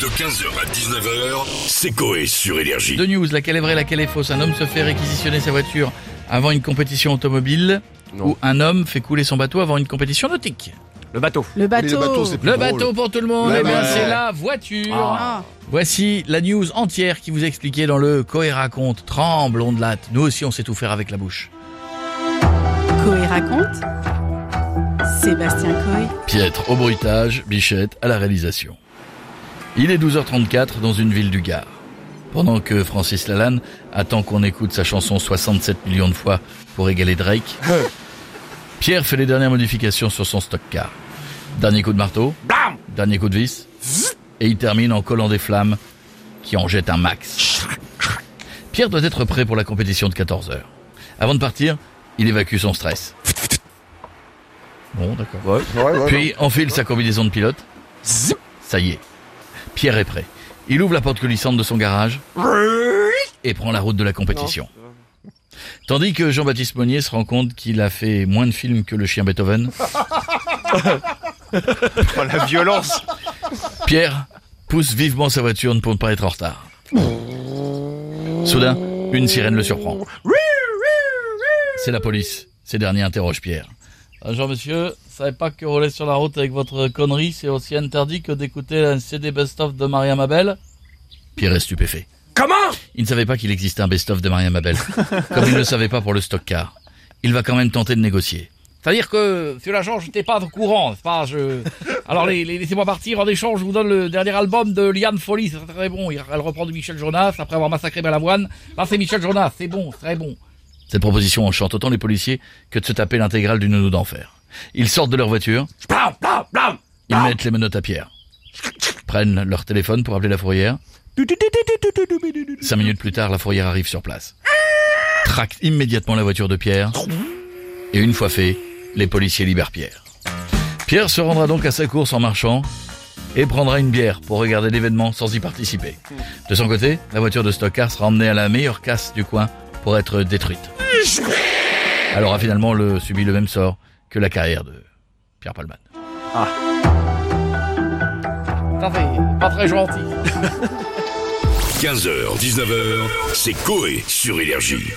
De 15h à 19h, c'est Coé sur Énergie. Deux news, laquelle est vraie, laquelle est fausse? Un homme se fait réquisitionner sa voiture avant une compétition automobile ou un homme fait couler son bateau avant une compétition nautique? Le bateau. Le bateau. Le bateau, Le bateau pour tout le monde, Ouais, eh bien ouais. c'est la voiture. Ah. Voici la news entière qui vous est expliquée dans le Coé raconte. Tremble, on de latte. Nous aussi on sait tout faire avec la bouche. Coé raconte. Sébastien Coé. Pietre au bruitage, Bichette à la réalisation. Il est 12h34 dans une ville du Gard. Pendant que Francis Lalanne attend qu'on écoute sa chanson 67 millions de fois pour égaler Drake, Pierre fait les dernières modifications sur son stock car. Dernier coup de marteau, dernier coup de vis, et il termine en collant des flammes qui en jettent un max. Pierre doit être prêt pour la compétition de 14 heures. Avant de partir, il évacue son stress. Bon, d'accord. Ouais, ouais, ouais. Puis enfile sa combinaison de pilote. Ça y est. Pierre est prêt. Il ouvre la porte coulissante de son garage et prend la route de la compétition. Tandis que Jean-Baptiste Monnier se rend compte qu'il a fait moins de films que le chien Beethoven, Oh, la violence. Pierre pousse vivement sa voiture pour ne pas être en retard. Soudain, une sirène le surprend. C'est la police. Ces derniers interrogent Pierre. Bonjour monsieur, savez pas que rouler sur la route avec votre connerie, c'est aussi interdit que d'écouter un CD best-of de Maria Mabel Pierre est stupéfait. Comment? Il ne savait pas qu'il existait un best-of de Maria Mabel, comme il ne le savait pas pour le stock car. Il va quand même tenter de négocier. C'est-à-dire que, sur l'agent, j'étais pas au courant, pas, je... Alors, les, les- laissez-moi partir, en échange, je vous donne le dernier album de Liane Folly, c'est très, bon. Elle reprend du Michel Jonas, après avoir massacré Balavoine. Là, c'est Michel Jonas, c'est bon, c'est très bon. Cette proposition enchante autant les policiers que de se taper l'intégrale du nounou d'enfer. Ils sortent de leur voiture, ils mettent les menottes à pierre, prennent leur téléphone pour appeler la fourrière. Cinq minutes plus tard, la fourrière arrive sur place. Tracte immédiatement la voiture de Pierre. Et une fois fait, les policiers libèrent Pierre. Pierre se rendra donc à sa course en marchant et prendra une bière pour regarder l'événement sans y participer. De son côté, la voiture de Stockard sera emmenée à la meilleure casse du coin pour être détruite. Elle aura finalement le, subi le même sort que la carrière de Pierre Palman. Ah. Ça fait pas très gentil. 15h, 19h, c'est Coé sur Énergie.